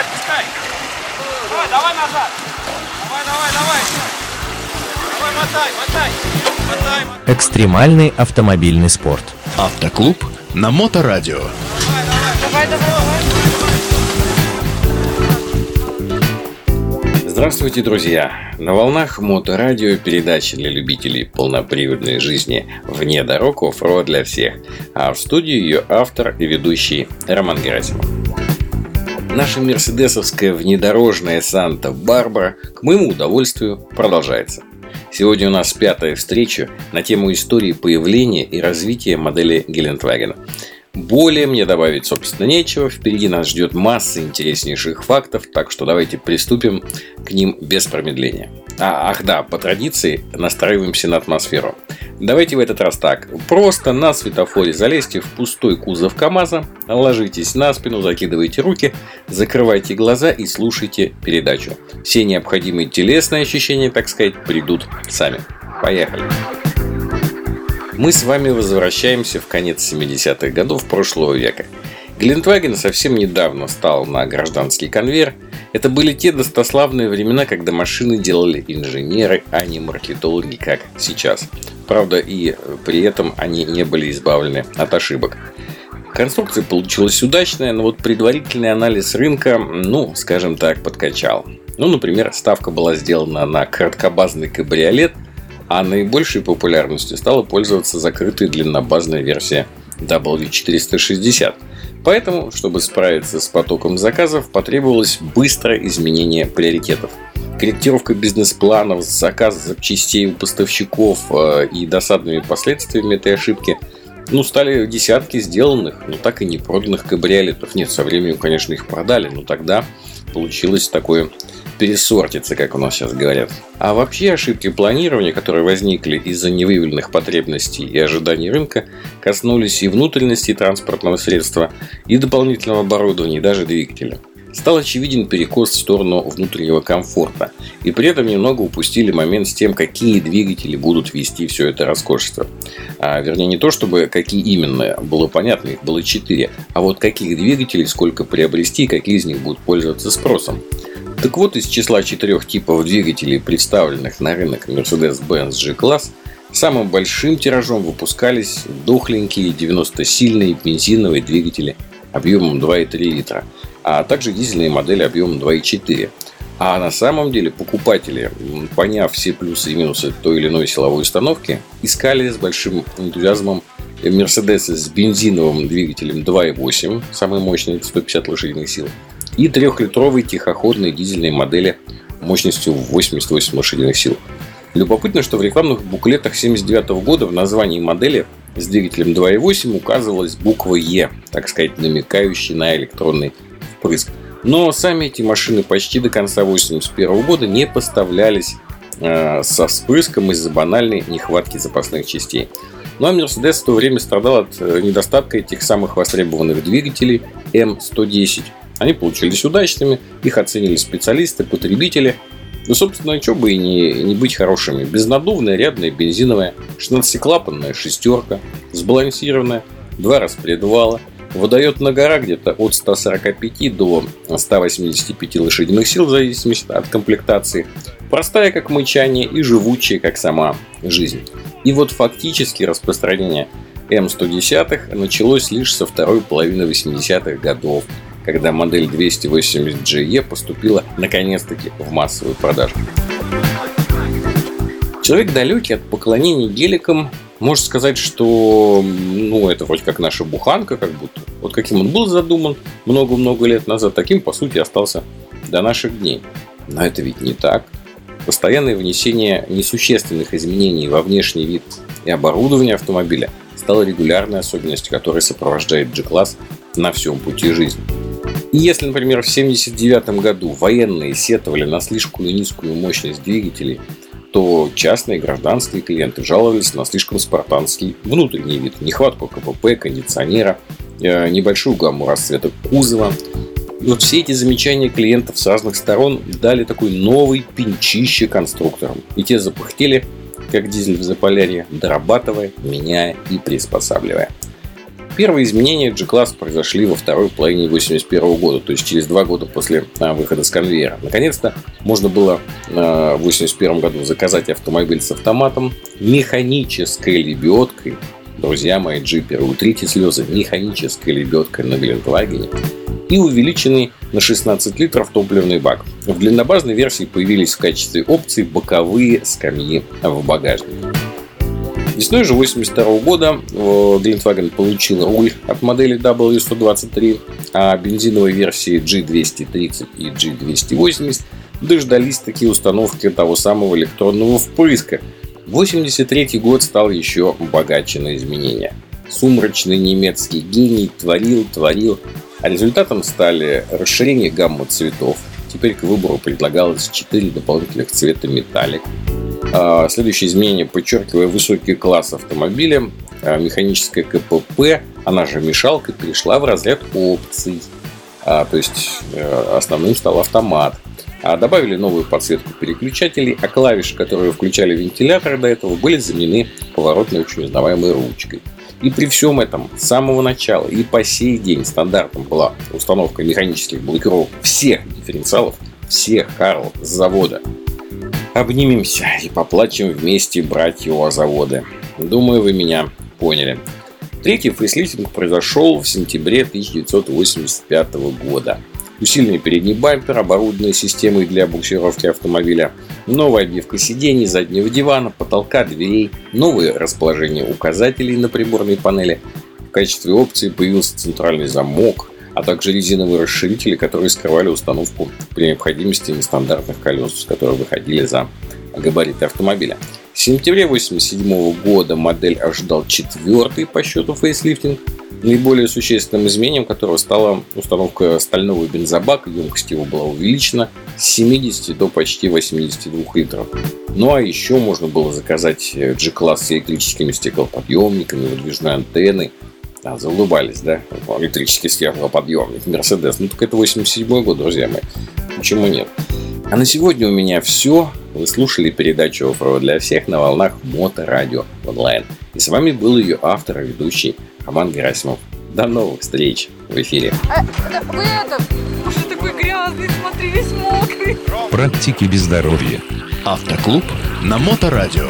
отпускай. Давай, давай назад. Давай, давай, давай. Давай, мотай, мотай. Мотай, мотай. Экстремальный автомобильный спорт. Автоклуб на Моторадио. Давай, давай, давай. Здравствуйте, друзья! На волнах Моторадио передачи для любителей полноприводной жизни вне дорог оффроуд для всех, а в студии ее автор и ведущий Роман Герасимов. Наша мерседесовская внедорожная Санта-Барбара, к моему удовольствию, продолжается. Сегодня у нас пятая встреча на тему истории появления и развития модели Гелендвагена. Более мне добавить, собственно, нечего. Впереди нас ждет масса интереснейших фактов, так что давайте приступим к ним без промедления. А, ах да, по традиции настраиваемся на атмосферу. Давайте в этот раз так. Просто на светофоре залезьте в пустой кузов КАМАЗа, ложитесь на спину, закидывайте руки, закрывайте глаза и слушайте передачу. Все необходимые телесные ощущения, так сказать, придут сами. Поехали! Мы с вами возвращаемся в конец 70-х годов прошлого века. Глинтваген совсем недавно стал на гражданский конвейер. Это были те достославные времена, когда машины делали инженеры, а не маркетологи, как сейчас. Правда, и при этом они не были избавлены от ошибок. Конструкция получилась удачная, но вот предварительный анализ рынка, ну, скажем так, подкачал. Ну, например, ставка была сделана на краткобазный кабриолет – а наибольшей популярностью стала пользоваться закрытая длиннобазная версия W460. Поэтому, чтобы справиться с потоком заказов, потребовалось быстрое изменение приоритетов. Корректировка бизнес-планов, заказ запчастей у поставщиков э, и досадными последствиями этой ошибки ну, стали десятки сделанных, но так и не проданных кабриолетов. Нет, со временем, конечно, их продали, но тогда получилось такое пересортиться, как у нас сейчас говорят. А вообще ошибки планирования, которые возникли из-за невыявленных потребностей и ожиданий рынка, коснулись и внутренности транспортного средства, и дополнительного оборудования, и даже двигателя. Стал очевиден перекос в сторону внутреннего комфорта, и при этом немного упустили момент с тем, какие двигатели будут вести все это роскошество. А, вернее, не то, чтобы какие именно, было понятно, их было четыре, а вот каких двигателей сколько приобрести, какие из них будут пользоваться спросом. Так вот, из числа четырех типов двигателей, представленных на рынок Mercedes-Benz G-класс, самым большим тиражом выпускались дохленькие 90-сильные бензиновые двигатели объемом 2,3 литра, а также дизельные модели объемом 2,4. А на самом деле покупатели, поняв все плюсы и минусы той или иной силовой установки, искали с большим энтузиазмом Mercedes с бензиновым двигателем 2.8, самый мощный, 150 лошадиных сил, и трехлитровой тихоходной дизельной модели мощностью 88 лошадиных сил. Любопытно, что в рекламных буклетах 1979 года в названии модели с двигателем 2.8 указывалась буква Е, так сказать, намекающая на электронный впрыск. Но сами эти машины почти до конца 1981 года не поставлялись э, со вспрыском из-за банальной нехватки запасных частей. Ну а Mercedes в то время страдал от э, недостатка этих самых востребованных двигателей M110, они получились удачными, их оценили специалисты, потребители. Ну, собственно, что бы и не, не быть хорошими. Безнадувная, рядная, бензиновая, 16-клапанная шестерка, сбалансированная, два распредвала, выдает на гора где-то от 145 до 185 лошадиных сил в зависимости от комплектации. Простая как мычание и живучая как сама жизнь. И вот фактически распространение М110 началось лишь со второй половины 80-х годов – когда модель 280GE поступила наконец-таки в массовую продажу. Человек далекий от поклонения геликам может сказать, что ну, это вроде как наша буханка, как будто. Вот каким он был задуман много-много лет назад, таким, по сути, остался до наших дней. Но это ведь не так. Постоянное внесение несущественных изменений во внешний вид и оборудование автомобиля стало регулярной особенностью, которая сопровождает G-класс на всем пути жизни. И если, например, в 1979 году военные сетовали на слишком низкую мощность двигателей, то частные гражданские клиенты жаловались на слишком спартанский внутренний вид, нехватку КПП, кондиционера, э, небольшую гамму расцветок кузова. Вот все эти замечания клиентов с разных сторон дали такой новый пинчище конструкторам. И те запыхтели, как дизель в Заполярье, дорабатывая, меняя и приспосабливая. Первые изменения G-класса произошли во второй половине 1981 года, то есть через два года после а, выхода с конвейера. Наконец-то можно было а, в 1981 году заказать автомобиль с автоматом, механической лебедкой. Друзья мои джиперы, утрите слезы, механической лебедкой на Гелендвагене и увеличенный на 16 литров топливный бак. В длиннобазной версии появились в качестве опции боковые скамьи в багажнике. Весной же 1982 года Volkswagen получил руль от модели W123, а бензиновой версии G230 и G280 дождались такие установки того самого электронного впрыска. 1983 год стал еще богаче на изменения. Сумрачный немецкий гений творил, творил, а результатом стали расширение гаммы цветов. Теперь к выбору предлагалось 4 дополнительных цвета металлик, а, следующее изменение, подчеркивая высокий класс автомобиля, а, механическая КПП, она же мешалка, перешла в разряд опций. А, то есть э, основным стал автомат. Добавили новую подсветку переключателей, а клавиши, которые включали вентилятор до этого, были заменены поворотной очень узнаваемой ручкой. И при всем этом с самого начала и по сей день стандартом была установка механических блокировок всех дифференциалов, всех Карл с завода. Обнимемся и поплачем вместе, братья у заводы. Думаю, вы меня поняли. Третий фейслифтинг произошел в сентябре 1985 года. Усиленный передний бампер, оборудованный системой для буксировки автомобиля, новая обивка сидений, заднего дивана, потолка, дверей, новое расположение указателей на приборной панели. В качестве опции появился центральный замок, а также резиновые расширители, которые скрывали установку при необходимости нестандартных колес, которые выходили за габариты автомобиля. Сентябре 1987 года модель ожидал четвертый по счету фейслифтинг, наиболее существенным изменением которого стала установка стального бензобака, емкость его была увеличена с 70 до почти 82 литров. Ну а еще можно было заказать G-класс с электрическими стеклоподъемниками, выдвижной антенной, а, заулыбались, да? Электрический стеклоподъемник, Мерседес. Ну, так это 87 год, друзья мои. Почему нет? А на сегодня у меня все. Вы слушали передачу «Оффроуд для всех» на волнах Моторадио онлайн. И с вами был ее автор и ведущий Роман Герасимов. До новых встреч в эфире. А, вы это, уже такой грязный, смотри, весь мокрый. Практики без здоровья. Автоклуб на Моторадио.